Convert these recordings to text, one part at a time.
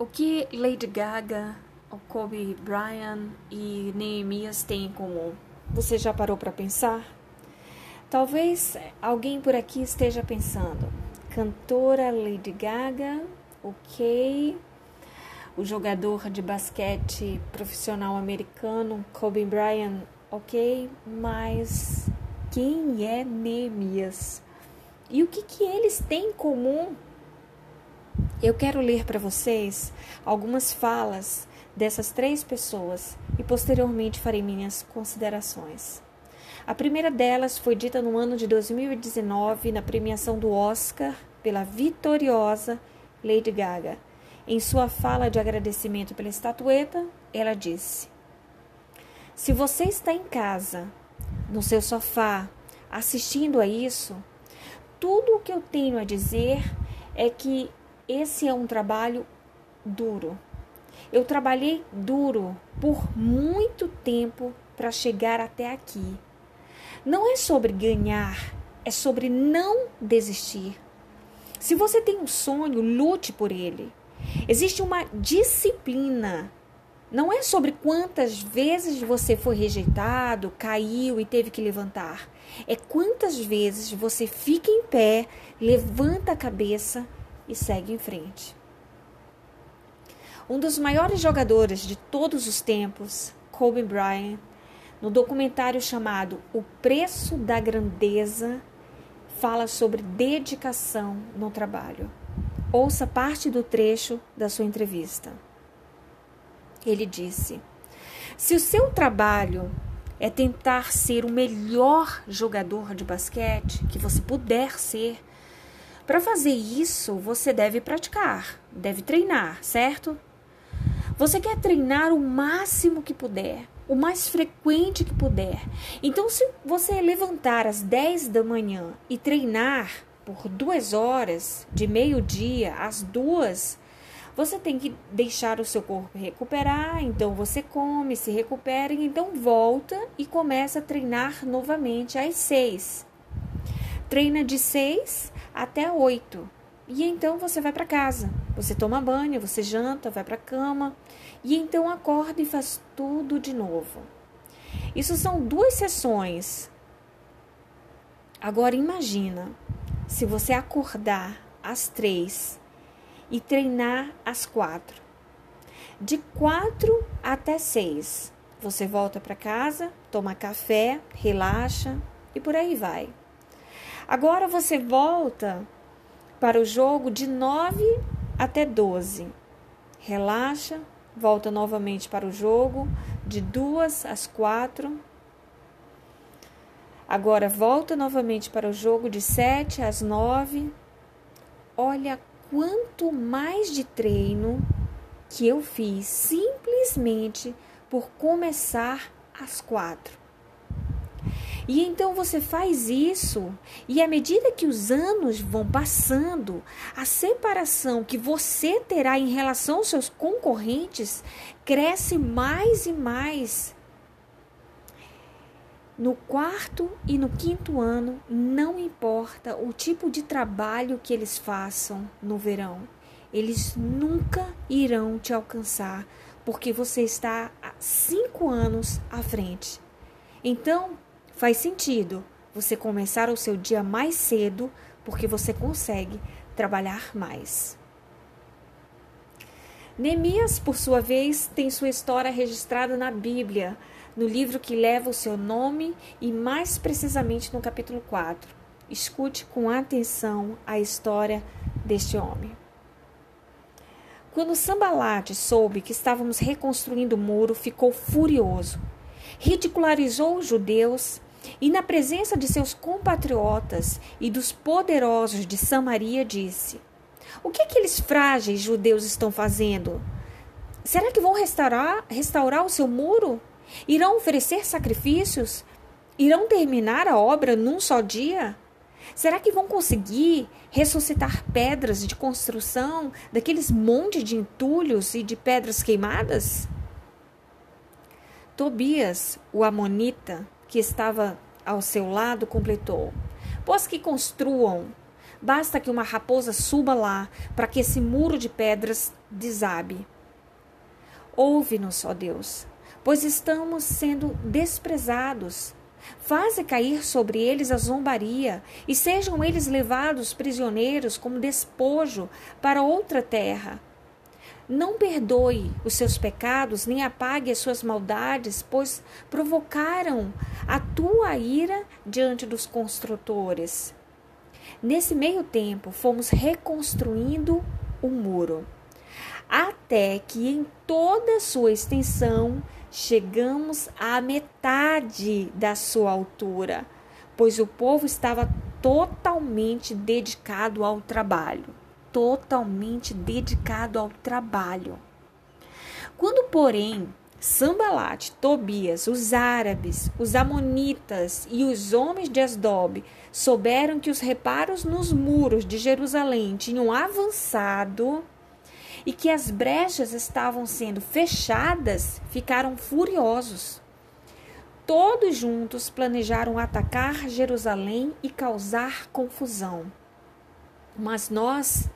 O que Lady Gaga, o Kobe Bryant e Neemias têm em comum? Você já parou para pensar? Talvez alguém por aqui esteja pensando: cantora Lady Gaga, ok. O jogador de basquete profissional americano Kobe Bryant, ok. Mas quem é Neemias? E o que, que eles têm em comum? Eu quero ler para vocês algumas falas dessas três pessoas e posteriormente farei minhas considerações. A primeira delas foi dita no ano de 2019 na premiação do Oscar pela vitoriosa Lady Gaga. Em sua fala de agradecimento pela estatueta, ela disse: Se você está em casa, no seu sofá, assistindo a isso, tudo o que eu tenho a dizer é que esse é um trabalho duro. Eu trabalhei duro por muito tempo para chegar até aqui. Não é sobre ganhar, é sobre não desistir. Se você tem um sonho, lute por ele. Existe uma disciplina. Não é sobre quantas vezes você foi rejeitado, caiu e teve que levantar. É quantas vezes você fica em pé, levanta a cabeça e segue em frente. Um dos maiores jogadores de todos os tempos, Kobe Bryant, no documentário chamado O Preço da Grandeza, fala sobre dedicação no trabalho. Ouça parte do trecho da sua entrevista. Ele disse: Se o seu trabalho é tentar ser o melhor jogador de basquete que você puder ser, para fazer isso, você deve praticar, deve treinar, certo? Você quer treinar o máximo que puder, o mais frequente que puder. Então, se você levantar às 10 da manhã e treinar por duas horas, de meio-dia às duas, você tem que deixar o seu corpo recuperar. Então, você come, se recupera, então volta e começa a treinar novamente às 6. Treina de 6 até 8. E então você vai para casa. Você toma banho, você janta, vai para a cama e então acorda e faz tudo de novo. Isso são duas sessões. Agora imagina se você acordar às três e treinar às quatro. De quatro até seis, você volta para casa, toma café, relaxa e por aí vai. Agora você volta para o jogo de 9 até 12. Relaxa, volta novamente para o jogo de 2 às 4. Agora volta novamente para o jogo de 7 às 9. Olha quanto mais de treino que eu fiz simplesmente por começar às quatro. E então você faz isso, e à medida que os anos vão passando, a separação que você terá em relação aos seus concorrentes cresce mais e mais. No quarto e no quinto ano, não importa o tipo de trabalho que eles façam no verão, eles nunca irão te alcançar, porque você está há cinco anos à frente. Então, Faz sentido você começar o seu dia mais cedo porque você consegue trabalhar mais. Neemias, por sua vez, tem sua história registrada na Bíblia, no livro que leva o seu nome e mais precisamente no capítulo 4. Escute com atenção a história deste homem. Quando Sambalate soube que estávamos reconstruindo o muro, ficou furioso. Ridicularizou os judeus e na presença de seus compatriotas e dos poderosos de Samaria, disse: O que aqueles frágeis judeus estão fazendo? Será que vão restaurar, restaurar o seu muro? Irão oferecer sacrifícios? Irão terminar a obra num só dia? Será que vão conseguir ressuscitar pedras de construção daqueles montes de entulhos e de pedras queimadas? Tobias, o Amonita, que estava ao seu lado, completou: Pois que construam, Basta que uma raposa suba lá para que esse muro de pedras desabe. Ouve-nos, ó Deus, pois estamos sendo desprezados. Faze cair sobre eles a zombaria, e sejam eles levados prisioneiros como despojo para outra terra. Não perdoe os seus pecados, nem apague as suas maldades, pois provocaram a tua ira diante dos construtores. Nesse meio tempo, fomos reconstruindo o muro, até que em toda a sua extensão chegamos à metade da sua altura, pois o povo estava totalmente dedicado ao trabalho totalmente dedicado ao trabalho. Quando, porém, Sambalat, Tobias, os árabes, os amonitas e os homens de Asdob souberam que os reparos nos muros de Jerusalém tinham avançado e que as brechas estavam sendo fechadas, ficaram furiosos. Todos juntos planejaram atacar Jerusalém e causar confusão. Mas nós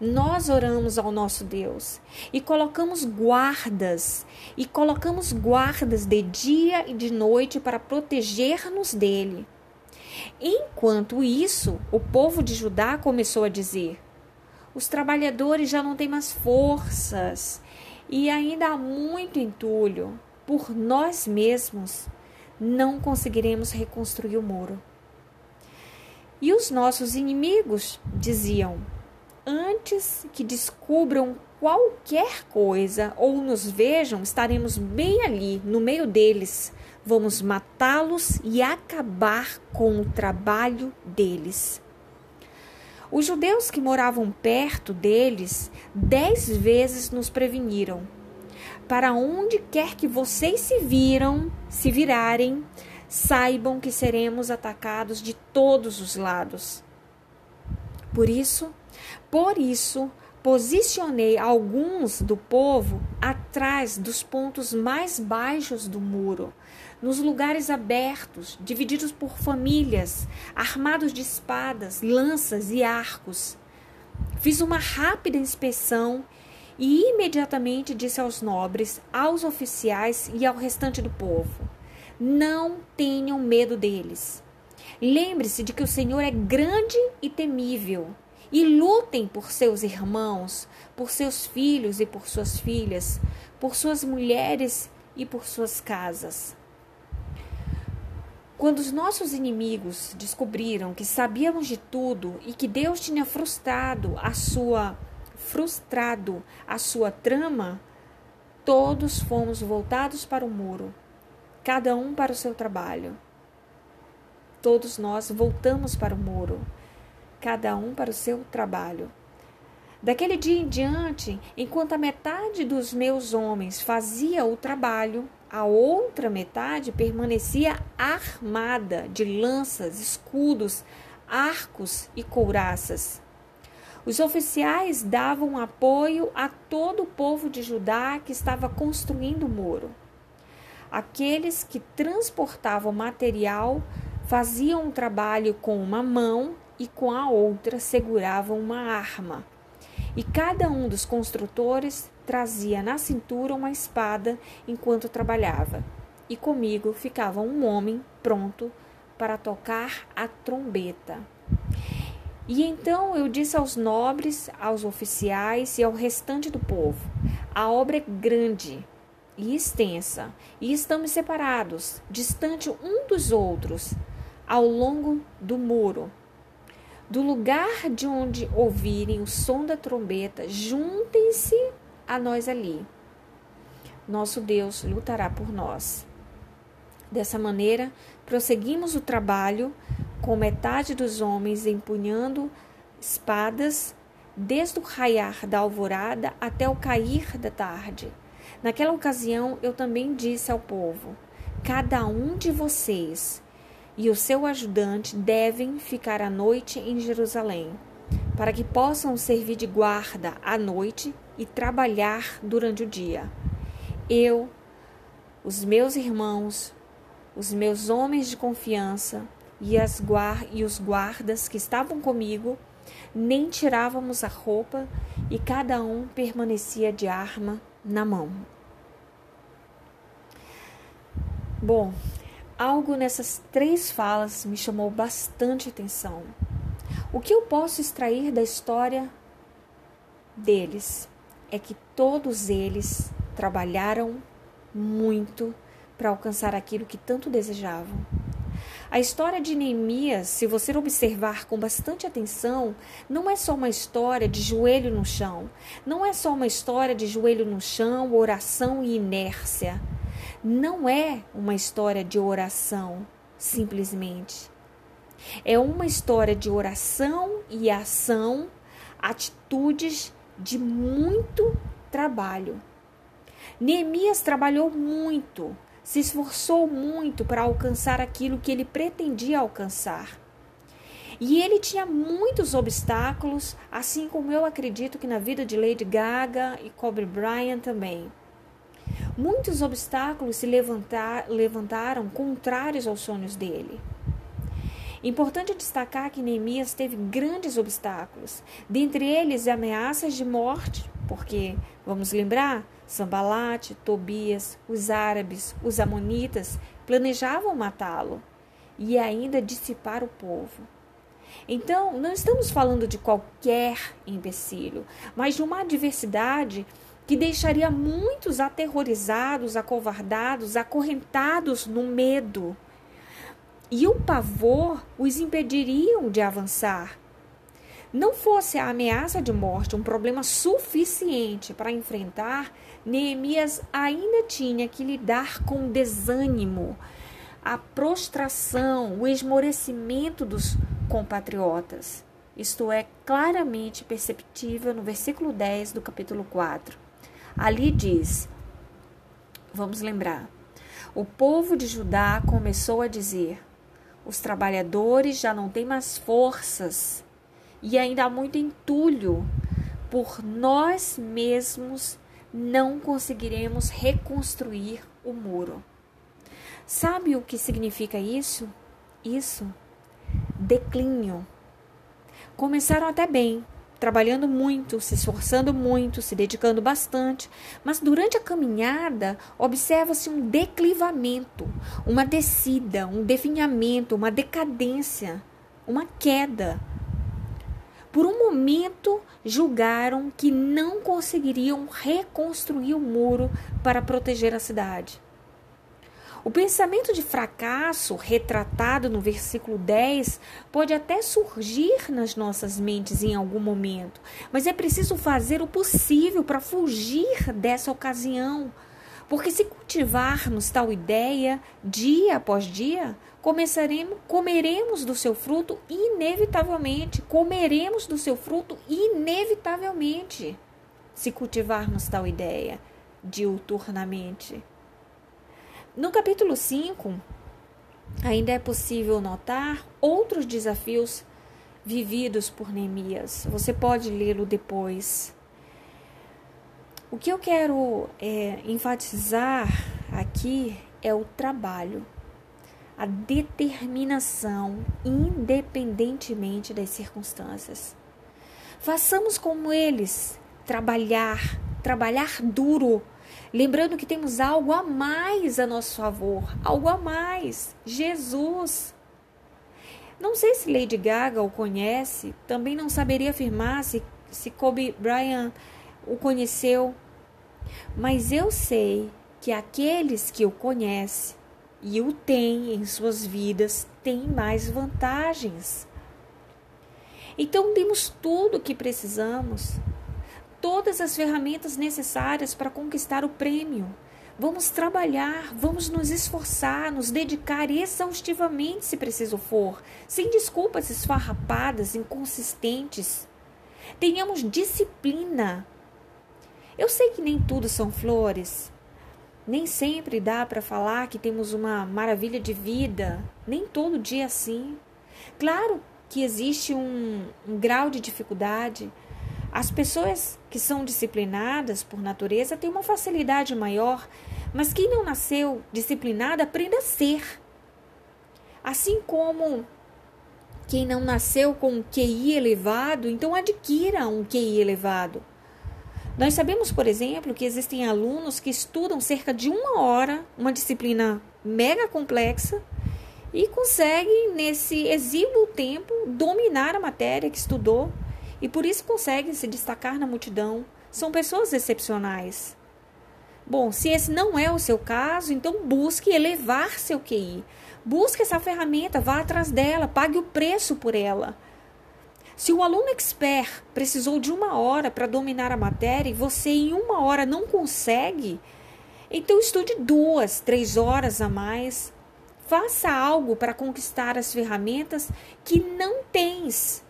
nós oramos ao nosso Deus e colocamos guardas, e colocamos guardas de dia e de noite para proteger-nos dele. Enquanto isso, o povo de Judá começou a dizer: os trabalhadores já não têm mais forças e ainda há muito entulho. Por nós mesmos não conseguiremos reconstruir o muro. E os nossos inimigos diziam: antes que descubram qualquer coisa ou nos vejam, estaremos bem ali, no meio deles. Vamos matá-los e acabar com o trabalho deles. Os judeus que moravam perto deles dez vezes nos preveniram. Para onde quer que vocês se viram, se virarem, saibam que seremos atacados de todos os lados. Por isso, por isso, posicionei alguns do povo atrás dos pontos mais baixos do muro, nos lugares abertos, divididos por famílias, armados de espadas, lanças e arcos. Fiz uma rápida inspeção e imediatamente disse aos nobres, aos oficiais e ao restante do povo: Não tenham medo deles. Lembre-se de que o Senhor é grande e temível e lutem por seus irmãos, por seus filhos e por suas filhas, por suas mulheres e por suas casas. Quando os nossos inimigos descobriram que sabíamos de tudo e que Deus tinha frustrado a sua frustrado a sua trama, todos fomos voltados para o muro, cada um para o seu trabalho. Todos nós voltamos para o muro cada um para o seu trabalho. Daquele dia em diante, enquanto a metade dos meus homens fazia o trabalho, a outra metade permanecia armada de lanças, escudos, arcos e couraças. Os oficiais davam apoio a todo o povo de Judá que estava construindo o muro. Aqueles que transportavam material faziam um trabalho com uma mão e com a outra seguravam uma arma. E cada um dos construtores trazia na cintura uma espada enquanto trabalhava. E comigo ficava um homem pronto para tocar a trombeta. E então eu disse aos nobres, aos oficiais e ao restante do povo: a obra é grande e extensa, e estamos separados, distante um dos outros, ao longo do muro do lugar de onde ouvirem o som da trombeta, juntem-se a nós ali. Nosso Deus lutará por nós. Dessa maneira, prosseguimos o trabalho com metade dos homens empunhando espadas desde o raiar da alvorada até o cair da tarde. Naquela ocasião, eu também disse ao povo: Cada um de vocês e o seu ajudante devem ficar à noite em Jerusalém, para que possam servir de guarda à noite e trabalhar durante o dia. Eu, os meus irmãos, os meus homens de confiança e, as guar e os guardas que estavam comigo, nem tirávamos a roupa e cada um permanecia de arma na mão. Bom, algo nessas três falas me chamou bastante atenção. O que eu posso extrair da história deles é que todos eles trabalharam muito para alcançar aquilo que tanto desejavam. A história de Neemias, se você observar com bastante atenção, não é só uma história de joelho no chão, não é só uma história de joelho no chão, oração e inércia. Não é uma história de oração, simplesmente. É uma história de oração e ação, atitudes de muito trabalho. Neemias trabalhou muito, se esforçou muito para alcançar aquilo que ele pretendia alcançar. E ele tinha muitos obstáculos, assim como eu acredito que na vida de Lady Gaga e Kobe Bryant também. Muitos obstáculos se levantar, levantaram contrários aos sonhos dele. Importante destacar que Neemias teve grandes obstáculos, dentre eles ameaças de morte, porque, vamos lembrar, Sambalate, Tobias, os árabes, os amonitas planejavam matá-lo e ainda dissipar o povo. Então, não estamos falando de qualquer empecilho, mas de uma adversidade que deixaria muitos aterrorizados, acovardados, acorrentados no medo. E o pavor os impediriam de avançar. Não fosse a ameaça de morte um problema suficiente para enfrentar, Neemias ainda tinha que lidar com o desânimo, a prostração, o esmorecimento dos compatriotas. Isto é claramente perceptível no versículo 10 do capítulo 4. Ali diz: Vamos lembrar. O povo de Judá começou a dizer: os trabalhadores já não têm mais forças e ainda há muito entulho. Por nós mesmos não conseguiremos reconstruir o muro. Sabe o que significa isso? Isso, declínio. Começaram até bem, trabalhando muito, se esforçando muito, se dedicando bastante, mas durante a caminhada observa-se um declivamento, uma descida, um definhamento, uma decadência, uma queda. Por um momento, julgaram que não conseguiriam reconstruir o muro para proteger a cidade. O pensamento de fracasso, retratado no versículo 10, pode até surgir nas nossas mentes em algum momento, mas é preciso fazer o possível para fugir dessa ocasião. Porque se cultivarmos tal ideia dia após dia, começaremos, comeremos do seu fruto inevitavelmente, comeremos do seu fruto inevitavelmente, se cultivarmos tal ideia diuturnamente. No capítulo 5, ainda é possível notar outros desafios vividos por Neemias. Você pode lê-lo depois. O que eu quero é, enfatizar aqui é o trabalho a determinação, independentemente das circunstâncias. Façamos como eles, trabalhar, trabalhar duro, lembrando que temos algo a mais a nosso favor, algo a mais, Jesus. Não sei se Lady Gaga o conhece, também não saberia afirmar se, se Kobe Bryant o conheceu, mas eu sei que aqueles que o conhecem e o têm em suas vidas têm mais vantagens. Então temos tudo o que precisamos, todas as ferramentas necessárias para conquistar o prêmio. Vamos trabalhar, vamos nos esforçar, nos dedicar exaustivamente se preciso for, sem desculpas esfarrapadas, inconsistentes. Tenhamos disciplina. Eu sei que nem tudo são flores, nem sempre dá para falar que temos uma maravilha de vida, nem todo dia é assim. Claro que existe um, um grau de dificuldade. As pessoas que são disciplinadas por natureza têm uma facilidade maior, mas quem não nasceu disciplinada aprende a ser. Assim como quem não nasceu com um QI elevado, então adquira um QI elevado. Nós sabemos, por exemplo, que existem alunos que estudam cerca de uma hora uma disciplina mega complexa e conseguem, nesse exíguo tempo, dominar a matéria que estudou e por isso conseguem se destacar na multidão. São pessoas excepcionais. Bom, se esse não é o seu caso, então busque elevar seu QI. Busque essa ferramenta, vá atrás dela, pague o preço por ela. Se o aluno expert precisou de uma hora para dominar a matéria e você em uma hora não consegue, então estude duas, três horas a mais. Faça algo para conquistar as ferramentas que não tens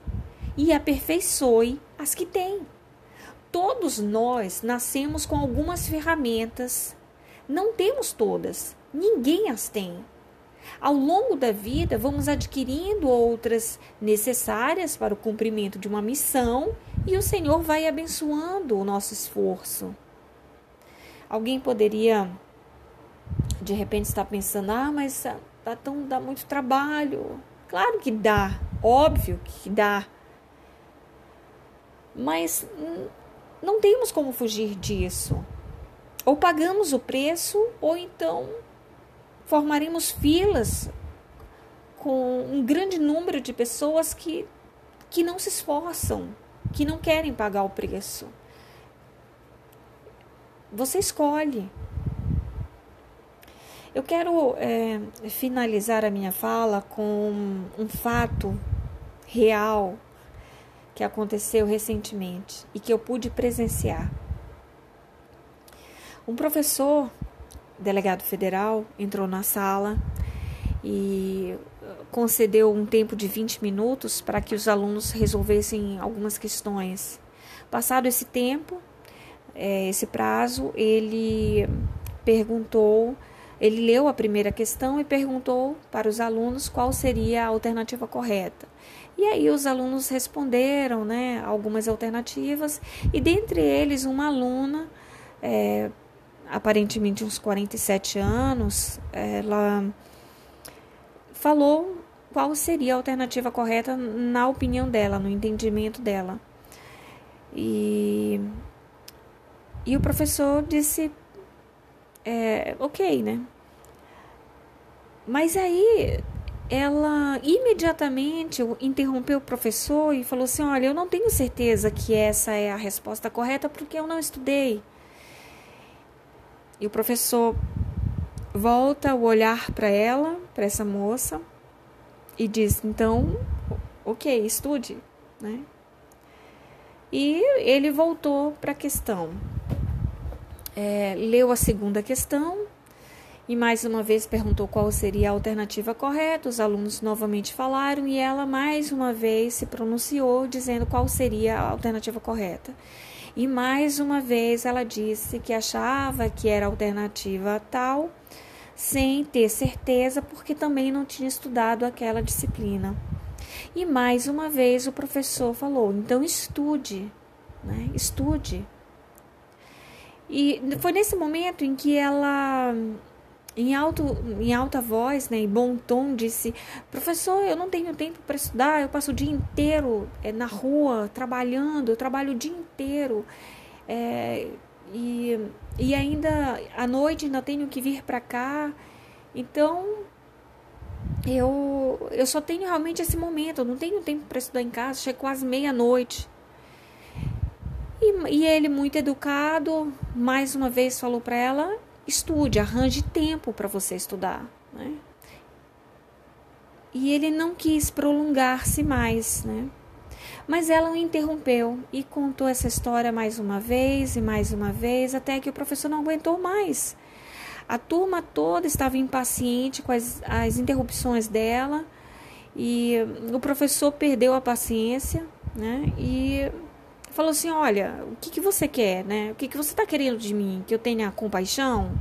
e aperfeiçoe as que tem. Todos nós nascemos com algumas ferramentas. Não temos todas, ninguém as tem. Ao longo da vida, vamos adquirindo outras necessárias para o cumprimento de uma missão e o Senhor vai abençoando o nosso esforço. Alguém poderia, de repente, estar pensando: ah, mas dá, tão, dá muito trabalho. Claro que dá, óbvio que dá. Mas não temos como fugir disso. Ou pagamos o preço, ou então formaremos filas com um grande número de pessoas que, que não se esforçam, que não querem pagar o preço. Você escolhe. Eu quero é, finalizar a minha fala com um fato real que aconteceu recentemente e que eu pude presenciar. Um professor, delegado federal, entrou na sala e concedeu um tempo de 20 minutos para que os alunos resolvessem algumas questões. Passado esse tempo, é, esse prazo, ele perguntou, ele leu a primeira questão e perguntou para os alunos qual seria a alternativa correta. E aí os alunos responderam né, algumas alternativas, e dentre eles uma aluna, é, aparentemente uns 47 anos, ela falou qual seria a alternativa correta na opinião dela, no entendimento dela. E, e o professor disse, é, ok, né? Mas aí ela imediatamente interrompeu o professor e falou assim: Olha, eu não tenho certeza que essa é a resposta correta porque eu não estudei. E o professor volta o olhar para ela, para essa moça, e diz: Então, ok, estude. Né? E ele voltou para a questão. É, leu a segunda questão e mais uma vez perguntou qual seria a alternativa correta. Os alunos novamente falaram e ela mais uma vez se pronunciou dizendo qual seria a alternativa correta. E mais uma vez ela disse que achava que era a alternativa tal, sem ter certeza, porque também não tinha estudado aquela disciplina. E mais uma vez o professor falou: então estude, né? estude. E foi nesse momento em que ela em, alto, em alta voz, né, em bom tom, disse: Professor, eu não tenho tempo para estudar, eu passo o dia inteiro é, na rua trabalhando, eu trabalho o dia inteiro. É, e, e ainda à noite ainda tenho que vir para cá. Então, eu, eu só tenho realmente esse momento, eu não tenho tempo para estudar em casa, chega quase meia-noite. E, e ele, muito educado, mais uma vez falou para ela: estude, arranje tempo para você estudar. Né? E ele não quis prolongar-se mais, né? Mas ela o interrompeu e contou essa história mais uma vez e mais uma vez, até que o professor não aguentou mais. A turma toda estava impaciente com as, as interrupções dela e o professor perdeu a paciência, né? E falou assim: Olha, o que, que você quer, né? O que, que você está querendo de mim? Que eu tenha compaixão,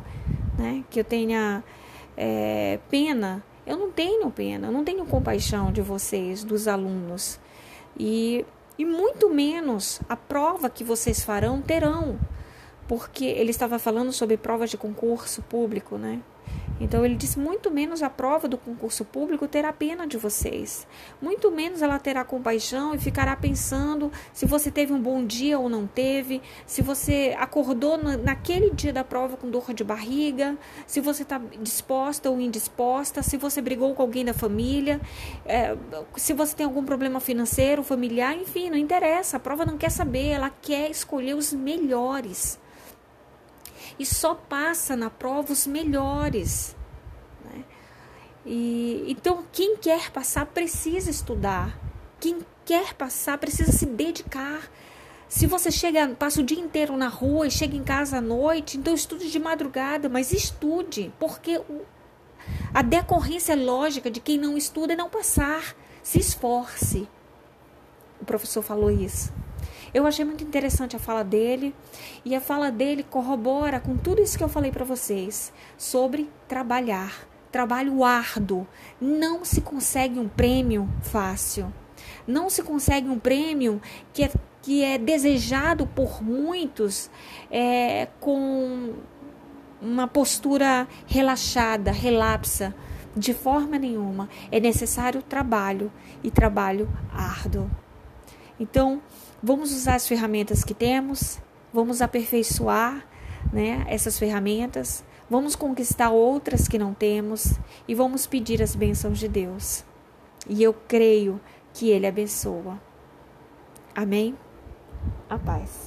né? Que eu tenha é, pena? Eu não tenho pena, eu não tenho compaixão de vocês, dos alunos. E, e muito menos a prova que vocês farão terão, porque ele estava falando sobre provas de concurso público, né? Então ele diz: muito menos a prova do concurso público terá pena de vocês. Muito menos ela terá compaixão e ficará pensando se você teve um bom dia ou não teve, se você acordou naquele dia da prova com dor de barriga, se você está disposta ou indisposta, se você brigou com alguém da família, é, se você tem algum problema financeiro, familiar, enfim, não interessa. A prova não quer saber, ela quer escolher os melhores e só passa na prova os melhores. Né? E, então, quem quer passar precisa estudar. Quem quer passar precisa se dedicar. Se você chega, passa o dia inteiro na rua e chega em casa à noite, então estude de madrugada, mas estude, porque a decorrência lógica de quem não estuda é não passar. Se esforce. O professor falou isso. Eu achei muito interessante a fala dele e a fala dele corrobora com tudo isso que eu falei para vocês sobre trabalhar, trabalho árduo. Não se consegue um prêmio fácil. Não se consegue um prêmio que é, que é desejado por muitos é, com uma postura relaxada, relapsa. De forma nenhuma. É necessário trabalho e trabalho árduo. Então, Vamos usar as ferramentas que temos, vamos aperfeiçoar né, essas ferramentas, vamos conquistar outras que não temos e vamos pedir as bênçãos de Deus. E eu creio que Ele abençoa. Amém? A paz.